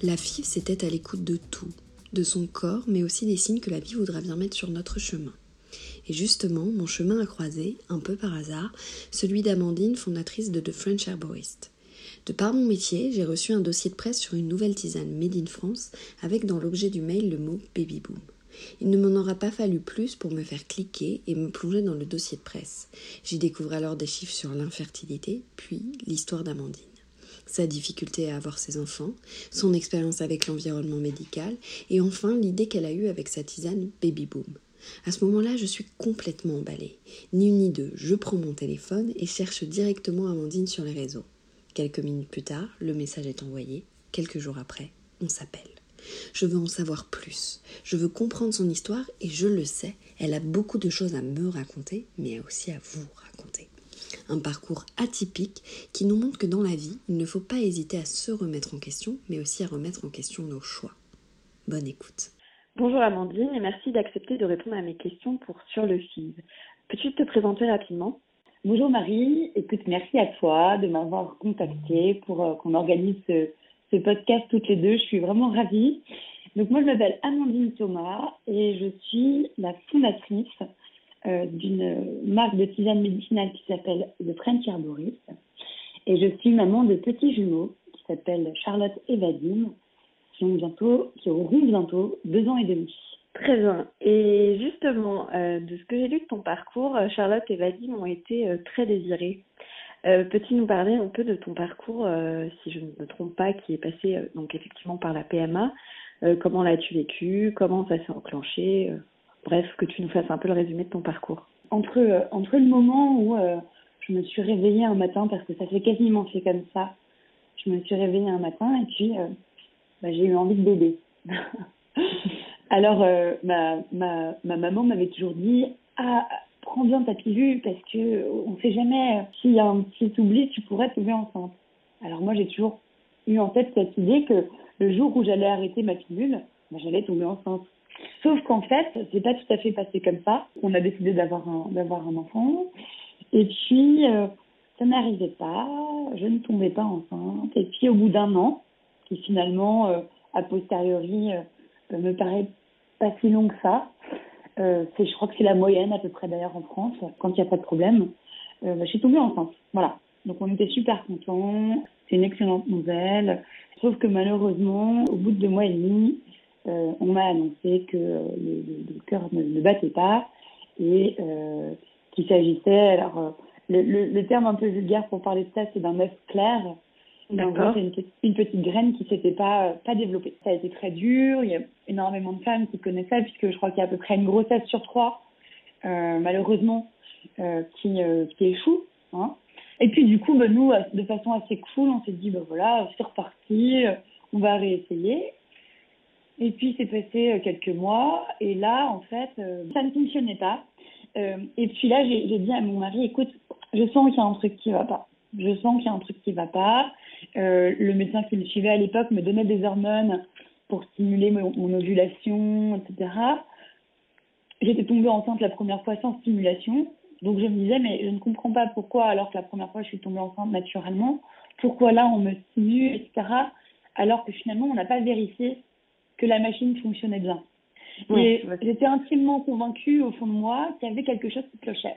La fille s'était à l'écoute de tout, de son corps, mais aussi des signes que la vie voudra bien mettre sur notre chemin. Et justement, mon chemin a croisé, un peu par hasard, celui d'Amandine, fondatrice de The French Herborist. De par mon métier, j'ai reçu un dossier de presse sur une nouvelle tisane Made in France, avec dans l'objet du mail le mot Baby Boom. Il ne m'en aura pas fallu plus pour me faire cliquer et me plonger dans le dossier de presse. J'y découvre alors des chiffres sur l'infertilité, puis l'histoire d'Amandine sa difficulté à avoir ses enfants, son expérience avec l'environnement médical, et enfin l'idée qu'elle a eue avec sa tisane Baby Boom. À ce moment-là, je suis complètement emballée. Ni une ni deux, je prends mon téléphone et cherche directement Amandine sur les réseaux. Quelques minutes plus tard, le message est envoyé. Quelques jours après, on s'appelle. Je veux en savoir plus. Je veux comprendre son histoire et je le sais, elle a beaucoup de choses à me raconter, mais aussi à vous raconter un parcours atypique qui nous montre que dans la vie, il ne faut pas hésiter à se remettre en question, mais aussi à remettre en question nos choix. Bonne écoute. Bonjour Amandine et merci d'accepter de répondre à mes questions pour Sur le FIV. Peux-tu te présenter rapidement? Bonjour Marie, écoute, merci à toi de m'avoir contacté pour euh, qu'on organise ce, ce, podcast toutes les deux. Je suis vraiment ravie. Donc moi je m'appelle Amandine Thomas et je suis la fondatrice euh, d'une marque de tisane médicinale qui s'appelle The French Herborist. Et je suis maman de petits jumeaux qui s'appellent Charlotte et Vadim, qui ont bientôt, qui auront bientôt deux ans et demi. Très bien. Et justement, euh, de ce que j'ai lu de ton parcours, euh, Charlotte et Vadim ont été très désirés. Peux-tu nous parler un peu de ton parcours, si je ne me trompe pas, qui est passé donc effectivement par la PMA Comment l'as-tu vécu Comment ça s'est enclenché Bref, que tu nous fasses un peu le résumé de ton parcours. Entre, euh, entre le moment où euh, je me suis réveillée un matin, parce que ça fait quasiment fait comme ça, je me suis réveillée un matin et puis euh, bah, j'ai eu envie de bébé. Alors, ma, ma, ma maman m'avait toujours dit Ah, prends bien ta pilule parce que on ne sait jamais, s'il y a un petit oubli, tu pourrais tomber enceinte. Alors, moi, j'ai toujours eu en tête cette idée que le jour où j'allais arrêter ma pilule, bah, j'allais tomber enceinte. Sauf qu'en fait, c'est pas tout à fait passé comme ça. On a décidé d'avoir un, d'avoir un enfant. Et puis, euh, ça n'arrivait pas. Je ne tombais pas enceinte. Et puis, au bout d'un an, qui finalement, euh, a posteriori, euh, me paraît pas si long que ça, c'est, je crois que c'est la moyenne à peu près d'ailleurs en France, quand il n'y a pas de problème, bah, je suis tombée enceinte. Voilà. Donc, on était super contents. C'est une excellente nouvelle. Sauf que malheureusement, au bout de deux mois et demi, euh, on m'a annoncé que le, le, cœur ne, battait pas et euh, qu'il s'agissait, alors euh, le, le, terme un peu vulgaire pour parler de ça, c'est d'un œuf clair. D'accord. C'est une, une, petite graine qui s'était pas pas développée. Ça a été très dur. Il y a énormément de femmes qui connaissent ça puisque je crois qu'il y a à peu près une grossesse sur trois, euh, malheureusement, euh, qui qui échoue. Hein. Et puis du coup, bah, nous, de façon assez cool, on s'est dit, bah voilà, c'est reparti, on va réessayer. Et puis c'est passé euh, quelques mois et là en fait euh, ça ne fonctionnait pas. Euh, et puis là j'ai dit à mon mari écoute je sens qu'il y a un truc qui va pas. Je sens qu'il y a un truc qui va pas. Le médecin qui me suivait à l'époque me donnait des hormones pour stimuler mon, mon ovulation, etc. J'étais tombée enceinte la première fois sans stimulation. Donc je me disais mais je ne comprends pas pourquoi alors que la première fois je suis tombée enceinte naturellement, pourquoi là on me stimule, etc. Alors que finalement on n'a pas vérifié que la machine fonctionnait bien. et j'étais intimement convaincue au fond de moi qu'il y avait quelque chose qui clochait.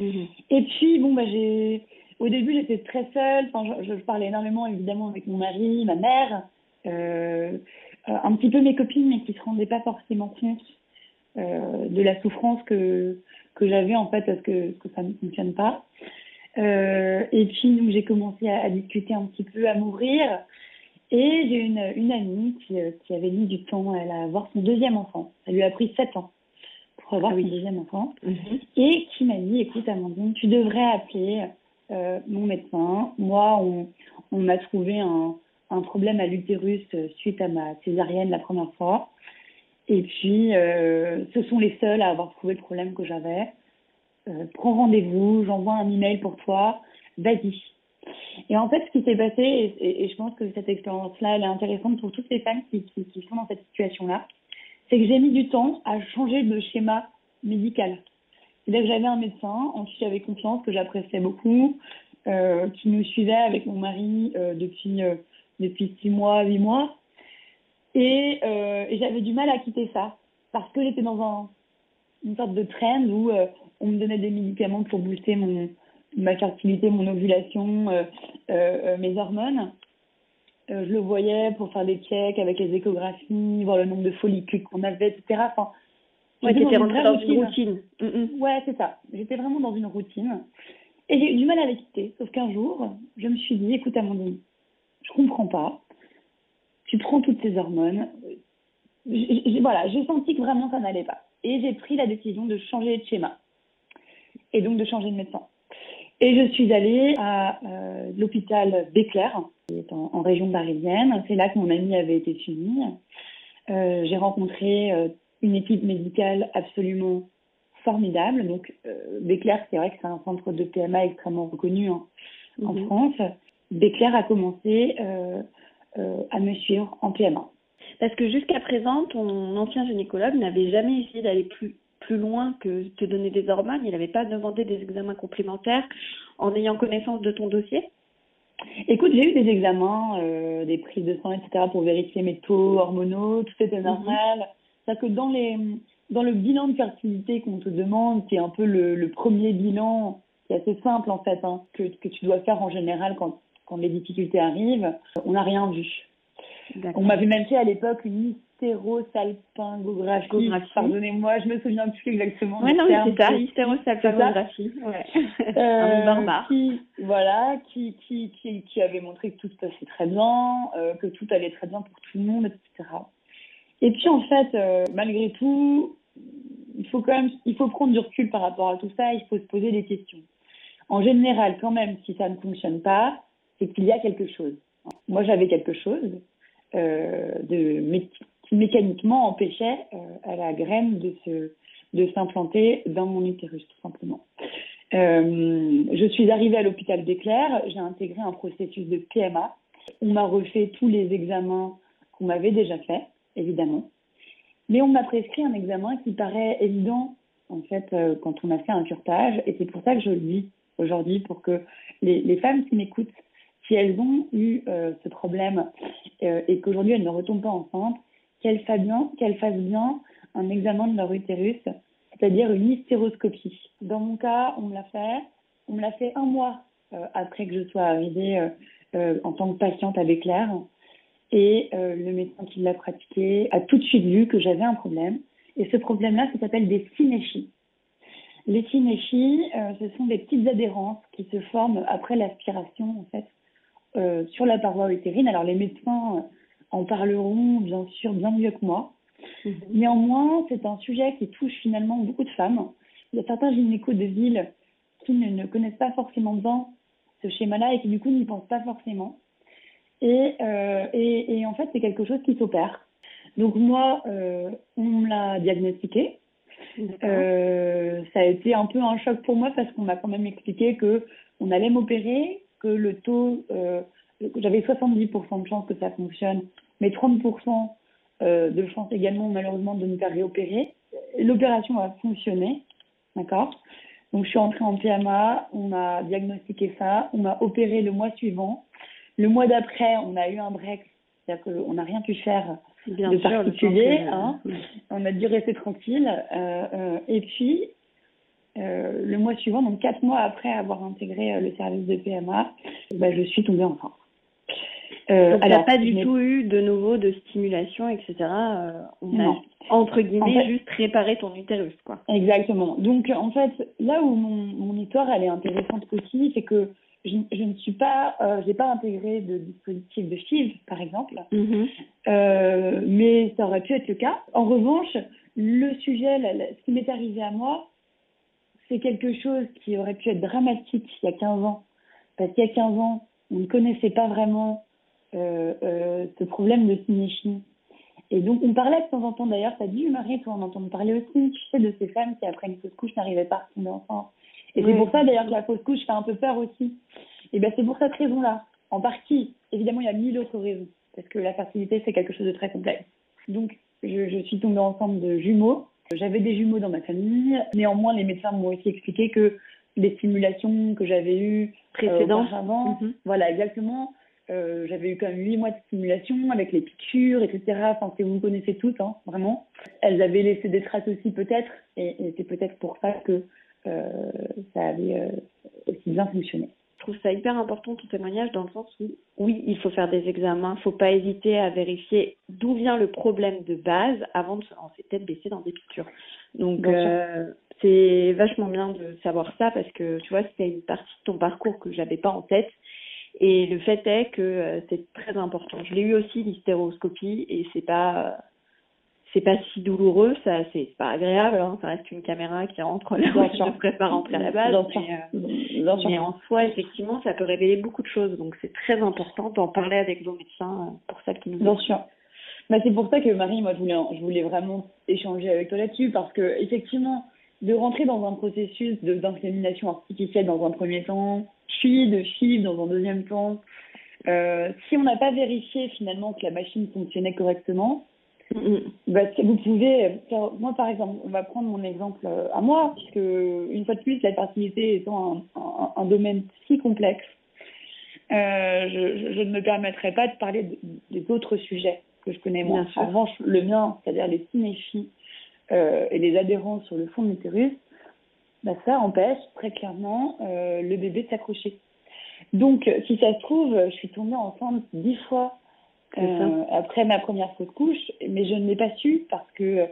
Mhm. Et puis, bon, bah, j'ai, au début, j'étais très seule. Enfin, je, je, parlais énormément, évidemment, avec mon mari, ma mère, euh, un petit peu mes copines, mais qui se rendaient pas forcément compte euh, de la souffrance que que j'avais en fait parce que, que ça ne fonctionne pas. Euh, et puis donc j'ai commencé à, à, discuter un petit peu, à m'ouvrir. Et j'ai une, une amie qui, euh, qui avait mis du temps à avoir son deuxième enfant. Ça lui a pris sept ans pour avoir ah oui. son deuxième enfant. Mm -hmm. Et qui m'a dit, écoute Amandine, tu devrais appeler euh, mon médecin. Moi, on, on m'a trouvé un, un problème à l'utérus suite à ma césarienne la première fois. Et puis, euh, ce sont les seuls à avoir trouvé le problème que j'avais. Euh, prends rendez-vous, j'envoie un email pour toi, vas-y. Et en fait, ce qui s'est passé, et, je pense que cette expérience-là, elle est intéressante pour toutes les femmes qui, sont dans cette situation-là, c'est que j'ai mis du temps à changer de schéma médical. C'est-à-dire que j'avais un médecin en qui j'avais confiance, que j'appréciais beaucoup, euh, qui nous suivait avec mon mari euh, depuis, euh, six mois, huit mois. Et, euh, et j'avais du mal à quitter ça parce que j'étais dans un, une sorte de trend où on me donnait des médicaments pour booster mon, ma fertilité, mon ovulation, euh, euh, mes hormones. Euh, je le voyais pour faire des checks avec les échographies, voir le nombre de follicules qu'on avait, etc. Enfin, ouais, t'étais rentrée dans une routine. Mm -mm. Ouais, c'est ça. J'étais vraiment dans une routine. Et j'ai eu du mal à les quitter. Sauf qu'un jour, je me suis dit, écoute Amandine, je comprends pas tu prends toutes ces hormones. J j voilà, j'ai senti que vraiment ça n'allait pas. Et j'ai pris la décision de changer de schéma. Et donc de changer de médecin. Et je suis allée à euh, l'hôpital Béclair, qui est en, en région parisienne. C'est là que mon ami avait été suivi. Euh, j'ai rencontré euh, une équipe médicale absolument formidable. Donc, euh, Béclair, c'est vrai que c'est un centre de PMA extrêmement reconnu hein, en France. Béclair a commencé à me suivre en PMA. Parce que jusqu'à présent, ton ancien gynécologue n'avait jamais essayé d'aller plus, plus loin que te donner des hormones. Il n'avait pas demandé des examens complémentaires en ayant connaissance de ton dossier Écoute, j'ai eu des examens, euh, des prises de sang, etc. pour vérifier mes taux hormonaux, tout était normal. Mm -hmm. C'est-à-dire que dans, les, dans le bilan de fertilité qu'on te demande, qui est un peu le, le premier bilan, qui est assez simple en fait, hein, que, que tu dois faire en général quand quand les difficultés arrivent, on n'a rien vu. On m'avait même fait à l'époque une hystérosalpingographie. Pardonnez-moi, je me souviens plus exactement. Oui, non, c'est ça, hystérosalpingographie. Ouais. Euh, Un barbare. Qui, voilà, qui, qui, qui, qui, avait montré que tout se passait très bien, euh, que tout allait très bien pour tout le monde, etc. Et puis en fait, euh, malgré tout, il faut quand même, il faut prendre du recul par rapport à tout ça, il faut se poser des questions. En général, quand même, si ça ne fonctionne pas, c'est qu'il y a quelque chose. Moi, j'avais quelque chose de, mé qui mécaniquement empêchait euh, à la graine de se de s'implanter dans mon utérus, tout simplement. Euh, je suis arrivée à l'hôpital d'Éclair, j'ai intégré un processus de PMA. On m'a refait tous les examens qu'on m'avait déjà fait, évidemment. Mais on m'a prescrit un examen qui paraît évident, en fait, euh, quand on a fait un curtage. Et c'est pour ça que je le dis aujourd'hui, pour que les, les femmes qui m'écoutent si elles ont eu euh, ce problème euh, et qu'aujourd'hui elles ne retombent pas enceintes, qu'elles fassent bien, un examen de leur utérus, c'est-à-dire une hystéroscopie. Dans mon cas, on me l'a fait. On me l'a fait un mois euh, après que je sois arrivée en tant que patiente avec Claire. Et le médecin qui l'a pratiqué a tout de suite vu que j'avais un problème. Et ce problème-là, ça s'appelle des synéchies. Les synéchies, ce sont des petites adhérences qui se forment après l'aspiration, en fait, euh, sur la paroi utérine. Alors les médecins en parleront bien sûr bien mieux que moi. Mmh. Néanmoins, c'est un sujet qui touche finalement beaucoup de femmes. Il y a certains gynécos de ville qui ne, ne connaissent pas forcément bien ce schéma-là et qui du coup n'y pensent pas forcément. Et, euh, et, et en fait, c'est quelque chose qui s'opère. Donc moi, euh, on me l'a diagnostiqué. Euh, ça a été un peu un choc pour moi parce qu'on m'a quand même expliqué que on allait m'opérer, que le taux, euh, j'avais 70% de chance que ça fonctionne, mais 30% euh, de chance également malheureusement de me faire réopérer. L'opération a fonctionné, d'accord? Donc je suis entrée en PMA, on m'a diagnostiqué ça, on m'a opéré le mois suivant. Le mois d'après, on a eu un break, c'est-à-dire qu'on n'a rien pu faire Bien de sûr, particulier. Hein. On a dû rester tranquille. Euh, euh, et puis, le mois suivant, donc quatre mois après avoir intégré le service de PMA, bah, je suis tombée enceinte. Euh, Donc, alors, pas du tout eu de nouveau de stimulation, etc. Euh, on a, entre guillemets, juste réparé ton utérus, quoi. Exactement. Donc, en fait, là où mon, mon histoire, elle est intéressante aussi, c'est que je, je, ne suis pas, euh, j'ai pas intégré de dispositif de FIV, par exemple, mm-hmm. euh, mais ça aurait pu être le cas. En revanche, le sujet, ce qui m'est arrivé à moi, c'est quelque chose qui aurait pu être dramatique il y a 15 ans, parce qu'il y a 15 ans, on ne connaissait pas vraiment euh, euh, ce problème de cinéchie. Et donc, on parlait de temps en temps, d'ailleurs, ça dit, Marie, toi, on entend parler aussi, tu sais, de ces femmes qui, après une fausse couche, n'arrivaient pas à tomber enceinte. Et c'est pour ça, d'ailleurs, que la fausse couche fait un peu peur aussi. Et bien, c'est pour cette raison-là. En partie, évidemment, il y a mille autres raisons, parce que la fertilité, c'est quelque chose de très complexe. Donc, je, je suis tombée enceinte de jumeaux. J'avais des jumeaux dans ma famille. Néanmoins, les médecins m'ont aussi expliqué que les stimulations que j'avais eues précédemment, avant, mhm. voilà, exactement, euh, j'avais eu quand même huit mois de stimulation avec les piqûres, etc. Enfin, que vous connaissez toutes, hein, vraiment. Elles avaient laissé des traces aussi peut-être, et, c'est peut-être pour ça que euh, ça avait euh, aussi bien fonctionné. Je trouve ça hyper important ton témoignage dans le sens où oui, il faut faire des examens, faut pas hésiter à vérifier d'où vient le problème de base avant de se lancer tête baissée dans des piqûres. Donc c'est vachement bien de savoir ça parce que tu vois, c'était une partie de ton parcours que j'avais pas en tête et le fait est que euh, c'est très important. Je l'ai eu aussi l'hystéroscopie et c'est pas c'est pas si douloureux, ça c'est pas agréable, hein, ça reste une caméra qui rentre là où je ne devrais pas rentrer à la base. Mais, euh, mais, en soi, effectivement, ça peut révéler beaucoup de choses. Donc c'est très important d'en parler avec vos médecins euh, pour ça qui nous Bien sûr. Bah, c'est pour ça que Marie, moi je voulais, je voulais vraiment échanger avec toi là-dessus parce que effectivement, de rentrer dans un processus d'insémination artificielle dans un premier temps, puis de FIV dans un deuxième temps, euh, si on n'a pas vérifié finalement que la machine fonctionnait correctement, vous pouvez, moi par exemple, on va prendre mon exemple euh, à moi, puisque une fois de plus, la fertilité étant un, un, domaine si complexe, euh, je, je, ne me permettrai pas de parler des autres sujets que je connais moi. En revanche, le mien, c'est-à-dire les euh, et les adhérences sur le fond de l'utérus, bah, ça empêche très clairement euh, le bébé de s'accrocher. Donc, si ça se trouve, je suis tombée enceinte dix fois euh, après ma première fausse couche, mais je ne l'ai pas su parce que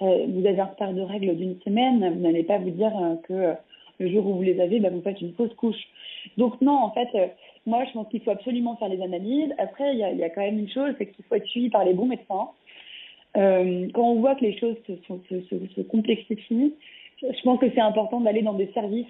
vous avez un retard de règles d'une semaine, vous n'allez pas vous dire que le jour où vous les avez, bah, vous faites une fausse couche. Donc non, en fait, moi je pense qu'il faut absolument faire les analyses. Après, il y a, quand même une chose, c'est qu'il faut être suivi par les bons médecins. Euh, quand on voit que les choses se, complexifient, je pense que c'est important d'aller dans des services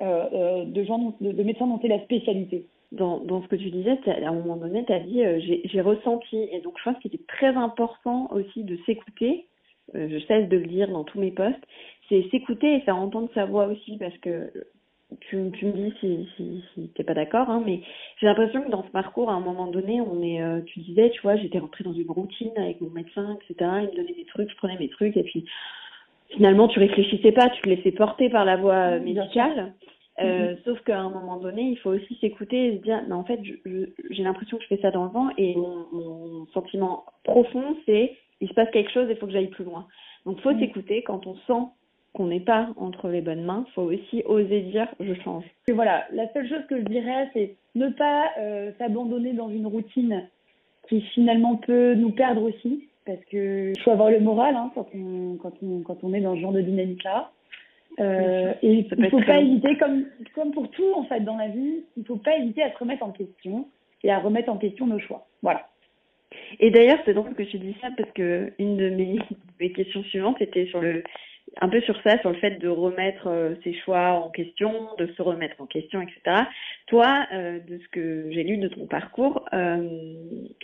euh, euh de, gens, de, de, médecins dont c'est la spécialité. Dans, dans ce que tu disais, à un moment donné, tu as dit euh, j'ai ressenti. Et donc, je pense qu'il est très important aussi de s'écouter. Euh, je cesse de le dire dans tous mes posts. C'est s'écouter et faire entendre sa voix aussi parce que tu, tu me dis si, si, si t'es pas d'accord, hein, mais j'ai l'impression que dans ce parcours, à un moment donné, on est, euh, tu disais, tu vois, j'étais rentrée dans une routine avec mon médecin, etc. Il me donnait des trucs, je prenais mes trucs, et puis finalement, tu réfléchissais pas, tu te laissais porter par la voie médicale. Euh, mm-hmm. Sauf qu'à un moment donné, il faut aussi s'écouter et se dire, mais en fait, j'ai l'impression que je fais ça dans le vent, et mon, mon sentiment profond, c'est, il se passe quelque chose, il faut que j'aille plus loin. Donc, faut mm. s'écouter quand on sent qu'on n'est pas entre les bonnes mains, faut aussi oser dire je change. Et voilà, la seule chose que je dirais, c'est ne pas euh, s'abandonner dans une routine qui finalement peut nous perdre aussi, parce que faut avoir le moral hein, quand, on, quand, on, quand on est dans ce genre de dynamique-là. Euh, et il ne faut pas hésiter, comme, comme pour tout en fait dans la vie, il ne faut pas hésiter à se remettre en question et à remettre en question nos choix. Voilà. Et d'ailleurs, c'est drôle que tu dis ça parce que une de mes, mes questions suivantes était sur le un peu sur ça, sur le fait de remettre euh, ses choix en question, de se remettre en question, etc. Toi, euh, de ce que j'ai lu de ton parcours euh,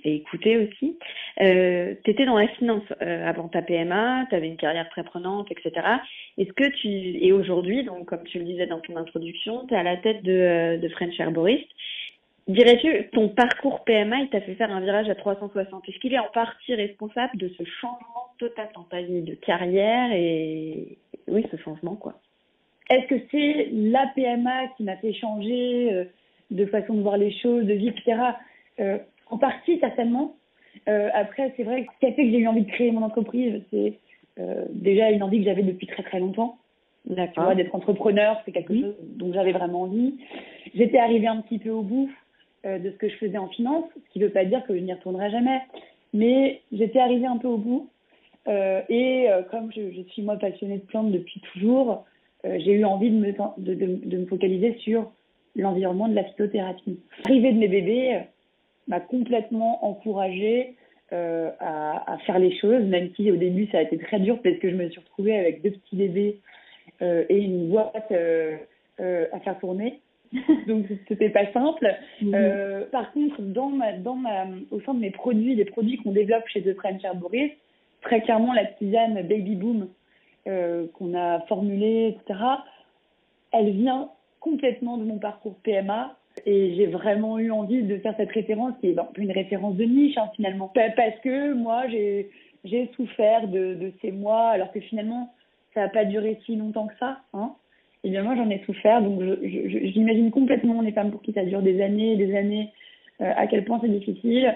et écouté aussi, tu étais dans la finance avant ta PMA, tu avais une carrière très prenante, etc. Est-ce que tu et aujourd'hui, donc comme tu le disais dans ton introduction, tu es à la tête de, de French Herborist. Dirais-tu, ton parcours PMA, il t'a fait faire un virage à 360 Est-ce qu'il est en partie responsable de ce changement total dans ta vie de carrière et oui, ce changement quoi? Est-ce que c'est la PMA qui m'a fait changer euh, de façon de voir les choses, de vie, etc. Euh, en partie, certainement. Euh, après, c'est vrai que ce qui a fait que j'ai eu envie de créer mon entreprise, c'est déjà une envie que j'avais depuis très très longtemps. Tu vois, d'être entrepreneur, c'est quelque chose dont j'avais vraiment envie. J'étais arrivée un petit peu au bout de ce que je faisais en finance, ce qui ne veut pas dire que je n'y retournerai jamais. Mais j'étais arrivée un peu au bout. Euh, et euh, comme je, suis moi passionnée de plantes depuis toujours, euh, j'ai eu envie de me, focaliser sur l'environnement de la phytothérapie. L'arrivée de mes bébés m'a complètement encouragée euh, à, à, faire les choses, même si au début ça a été très dur parce que je me suis retrouvée avec deux petits bébés euh, et une boîte euh, à faire tourner. Donc c'était pas simple. Mm -hmm. par contre, dans ma, dans ma, au sein de mes produits, les produits qu'on développe chez The French Herborist, très clairement la tisane Baby Boom qu'on a formulée, etc. Elle vient complètement de mon parcours PMA et j'ai vraiment eu envie de faire cette référence qui est peu une référence de niche hein, finalement. Parce que moi j'ai j'ai souffert de, de ces mois alors que finalement ça n'a pas duré si longtemps que ça. Hein. Et bien moi j'en ai souffert donc j'imagine complètement les femmes pour qui ça dure des années et des années euh, à quel point c'est difficile.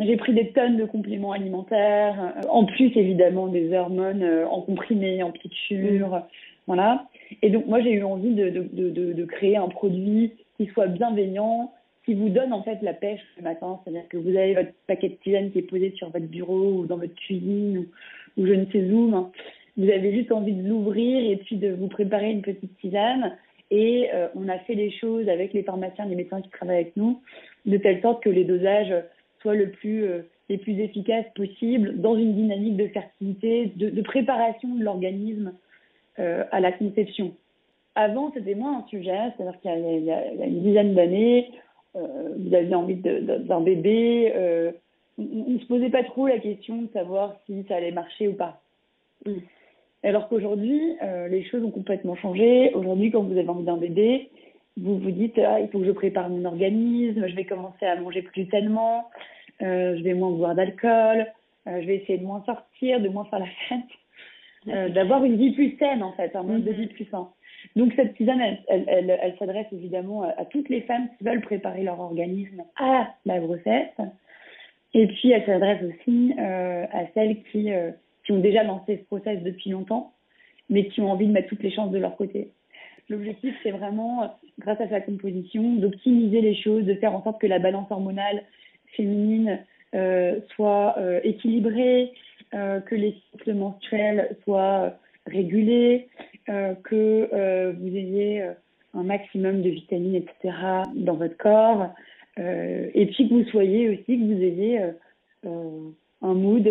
J'ai pris des tonnes de compléments alimentaires, euh, en plus évidemment des hormones euh, en comprimé, en piqûre, mmh. voilà. Et donc moi j'ai eu envie de, de, de, de, créer un produit qui soit bienveillant, qui vous donne en fait la pêche le matin, c'est-à-dire que vous avez votre paquet de tisane qui est posé sur votre bureau ou dans votre cuisine ou, ou je ne sais où, hein. Vous avez juste envie de l'ouvrir et puis de vous préparer une petite tisane. Et euh, on a fait les choses avec les pharmaciens, les médecins qui travaillent avec nous, de telle sorte que les dosages soient euh, les plus efficaces possible dans une dynamique de fertilité, de, préparation de l'organisme euh, à la conception. Avant, c'était moins un sujet, c'est-à-dire qu'il y, y, a une dizaine d'années, vous aviez envie d'un bébé, on ne se posait pas trop la question de savoir si ça allait marcher ou pas. Alors qu'aujourd'hui, euh, les choses ont complètement changé. Aujourd'hui, quand vous avez envie d'un bébé, vous vous dites ah, il faut que je prépare mon organisme, je vais commencer à manger plus sainement, euh, je vais moins boire d'alcool, euh, je vais essayer de moins sortir, de moins faire la fête, d'avoir une vie plus saine en fait, un mode mm -hmm. de vie plus sain. Donc cette tisane, elle, elle, elle, elle s'adresse évidemment à, à, toutes les femmes qui veulent préparer leur organisme à la grossesse. Et puis elle s'adresse aussi à celles qui, qui ont déjà lancé ce process depuis longtemps, mais qui ont envie de mettre toutes les chances de leur côté. L'objectif, c'est vraiment, grâce à sa composition, d'optimiser les choses, de faire en sorte que la balance hormonale féminine euh, soit euh, équilibrée, euh, que les cycles menstruels soient régulés, que vous ayez un maximum de vitamines, etc. dans votre corps, et puis que vous soyez aussi, que vous ayez un mood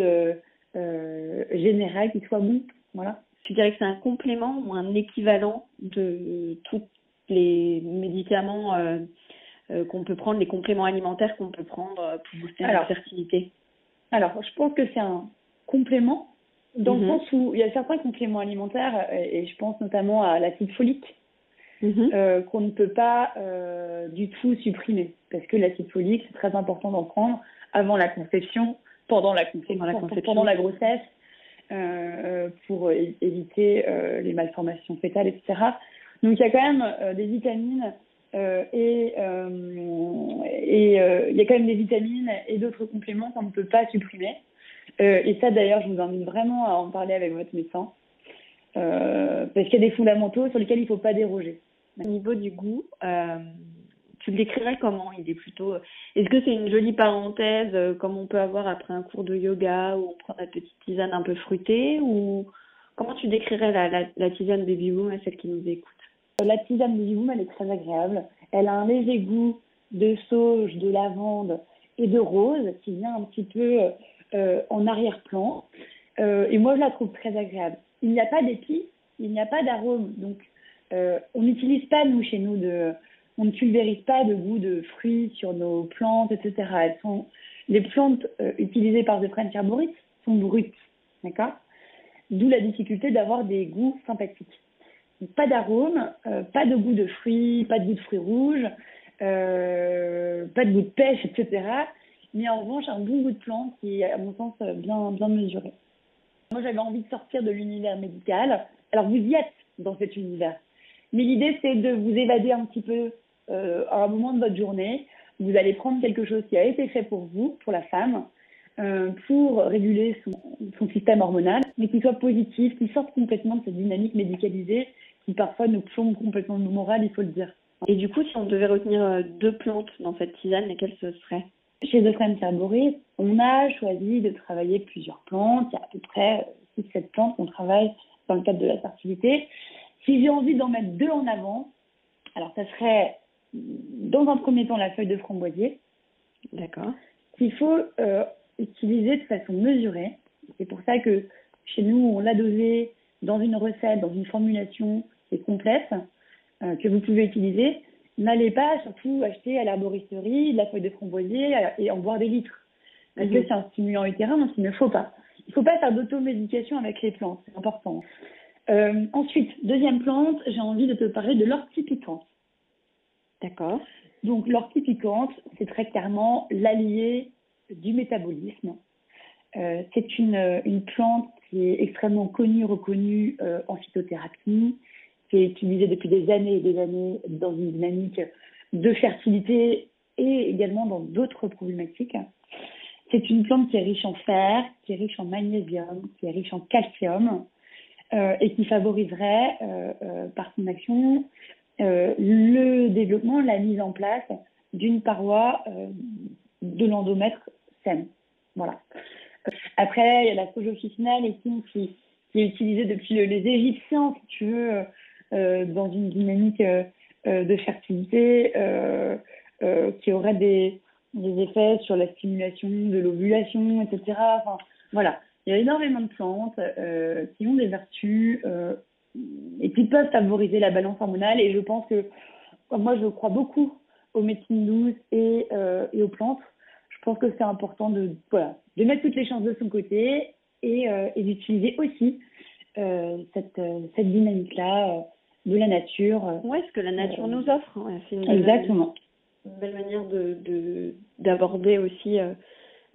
général qui soit bon. Voilà. Tu dirais que c'est un complément ou un équivalent de tous les médicaments euh, euh, qu'on peut prendre, les compléments alimentaires qu'on peut prendre pour booster la fertilité? Alors, je pense que c'est un complément dans mm -hmm. le sens où il y a certains compléments alimentaires, et, et je pense notamment à l'acide folique, mm -hmm. euh, qu'on ne peut pas euh, du tout supprimer. Parce que l'acide folique, c'est très important d'en prendre avant la conception, pendant la conception, la conception. pendant la grossesse, euh, pour éviter euh, les malformations fétales, etc. Donc il y a quand même euh, des vitamines euh, et, et il y a quand même des vitamines et d'autres compléments qu'on ne peut pas supprimer. Euh, et ça, d'ailleurs, je vous invite vraiment à en parler avec votre médecin. Euh, parce qu'il y a des fondamentaux sur lesquels il ne faut pas déroger. Au niveau du goût, euh, tu le décrirais comment? Il est plutôt. Est-ce que c'est une jolie parenthèse euh, comme on peut avoir après un cours de yoga où on prend la petite tisane un peu fruitée Ou comment tu décrirais la, tisane Baby Boom à celle qui nous écoute? La tisane Baby Boom, elle est très agréable. Elle a un léger goût de sauge, de lavande et de rose qui vient un petit peu euh, en arrière-plan. Euh, et moi, je la trouve très agréable. Il n'y a pas d'épices, il n'y a pas d'arôme. Donc, euh, on n'utilise pas, nous, chez nous, de, on ne pulvérise pas de goût de fruits sur nos plantes, etc. Les plantes euh, utilisées par The French Herborist sont brutes. D'accord? D'où la difficulté d'avoir des goûts sympathiques. Pas d'arôme, euh, pas de goût de fruits, pas de goût de fruits rouges, euh, pas de goût de pêche, etc mais en revanche un bon goût de plante qui est à mon sens bien, bien mesuré. Moi j'avais envie de sortir de l'univers médical. Alors vous y êtes dans cet univers. Mais l'idée c'est de vous évader un petit peu à un moment de votre journée. Vous allez prendre quelque chose qui a été fait pour vous, pour la femme, euh, pour réguler son, son système hormonal. mais qui soit positive, qui sorte complètement de cette dynamique médicalisée qui parfois nous plombe complètement le moral, il faut le dire. Et du coup, si on devait retenir euh, deux plantes dans cette tisane, lesquelles ce seraient? Chez Friends Arborist, on a choisi de travailler plusieurs plantes. Il y a à peu près 6-7 plantes qu'on travaille dans le cadre de la fertilité. Si j'ai envie d'en mettre deux en avant, alors ça serait dans un premier temps la feuille de framboisier. D'accord. Qu'il faut euh, utiliser de façon mesurée. C'est pour ça que chez nous, on l'a dosé dans une recette, dans une formulation qui est complète, euh, que vous pouvez utiliser. N'allez pas surtout acheter à l'arboristerie de la feuille de framboisier et en boire des litres. Parce que mhm. c'est un stimulant utérin, donc il ne faut pas. Il ne faut pas faire d'automédication avec les plantes, c'est important. Euh, ensuite, deuxième plante, j'ai envie de te parler de l'ortie piquante. D'accord. Donc l'ortie piquante, c'est très clairement l'allié du métabolisme. Euh, c'est une, une, plante qui est extrêmement connue, reconnue euh, en phytothérapie, qui est utilisée depuis des années et des années dans une dynamique de fertilité et également dans d'autres problématiques. C'est une plante qui est riche en fer, qui est riche en magnésium, qui est riche en calcium euh, et qui favoriserait par son action le développement, la mise en place d'une paroi de l'endomètre saine. Voilà. Après, il y a la sojofichinale qui, qui est utilisée depuis les Égyptiens, si tu veux, dans une dynamique de fertilité qui aurait des, des effets sur la stimulation de l'ovulation, etc. Enfin, voilà, il y a énormément de plantes euh, qui ont des vertus euh, et qui peuvent favoriser la balance hormonale. Et je pense que, moi, je crois beaucoup aux médecines douces et, euh, et aux plantes. Je pense que c'est important de, voilà, de mettre toutes les chances de son côté et, et d'utiliser aussi cette, cette dynamique-là de la nature. Oui, ce que la nature nous offre. Hein. Exactement une belle manière de d'aborder aussi euh,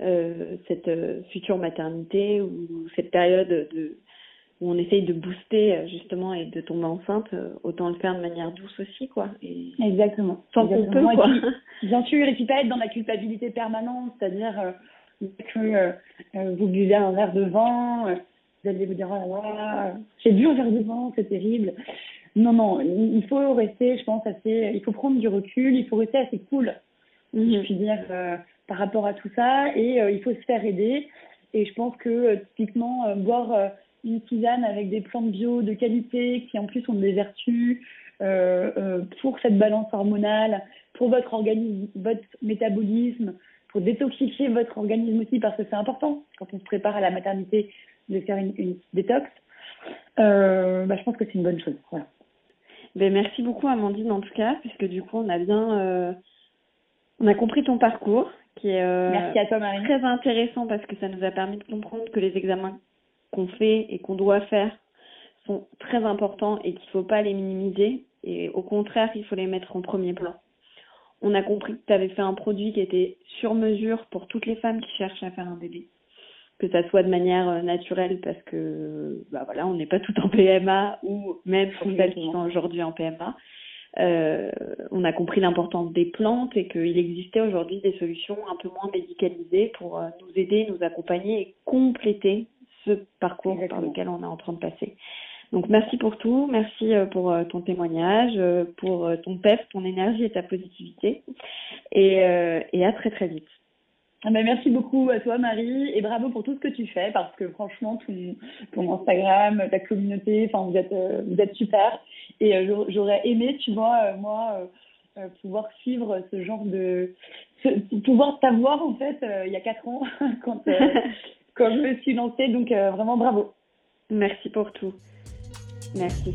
euh, cette euh, future maternité ou cette période de où on essaye de booster justement et de tomber enceinte, autant le faire de manière douce aussi, quoi. Et Exactement. Sans qu'on peut, quoi. bien sûr, et puis pas être dans la culpabilité permanente, c'est-à-dire que vous buvez un verre de vin, vous allez vous dire, oh là là, j'ai bu un verre de vin, c'est terrible. Non, non, il faut rester, je pense, assez. Il faut prendre du recul, il faut rester assez cool, mhm. je puis dire, euh, par rapport à tout ça. Et euh, il faut se faire aider. Et je pense que, euh, typiquement, boire une tisane avec des plantes bio de qualité qui, en plus, ont des vertus pour cette balance hormonale, pour votre organisme, votre métabolisme, pour détoxifier votre organisme aussi, parce que c'est important quand on se prépare à la maternité de faire une, une détox. bah, je pense que c'est une bonne chose. Voilà. Ben, merci beaucoup Amandine en tout cas, puisque du coup on a bien euh, on a compris ton parcours qui est euh, merci à toi, très intéressant parce que ça nous a permis de comprendre que les examens qu'on fait et qu'on doit faire sont très importants et qu'il ne faut pas les minimiser. Et au contraire il faut les mettre en premier plan. On a compris que tu avais fait un produit qui était sur mesure pour toutes les femmes qui cherchent à faire un bébé. Que ça soit de manière euh, naturelle parce que bah voilà on n'est pas tout en PMA ou même pour celles qui sont aujourd'hui en PMA euh, on a compris l'importance des plantes et qu'il existait aujourd'hui des solutions un peu moins médicalisées pour euh, nous aider, nous accompagner et compléter ce parcours par lequel on est en train de passer. Donc merci pour tout, merci pour ton témoignage, pour ton PEF, ton énergie et ta positivité et, et à très très vite. Ah ben, merci beaucoup à toi Marie et bravo pour tout ce que tu fais parce que franchement ton, Instagram, ta communauté, enfin vous êtes euh, vous êtes super et euh, j'aurais aimé tu vois euh, moi pouvoir suivre ce genre de pouvoir t'avoir en fait il y a quatre ans quand quand je me suis lancée donc vraiment bravo. Merci pour tout. Merci.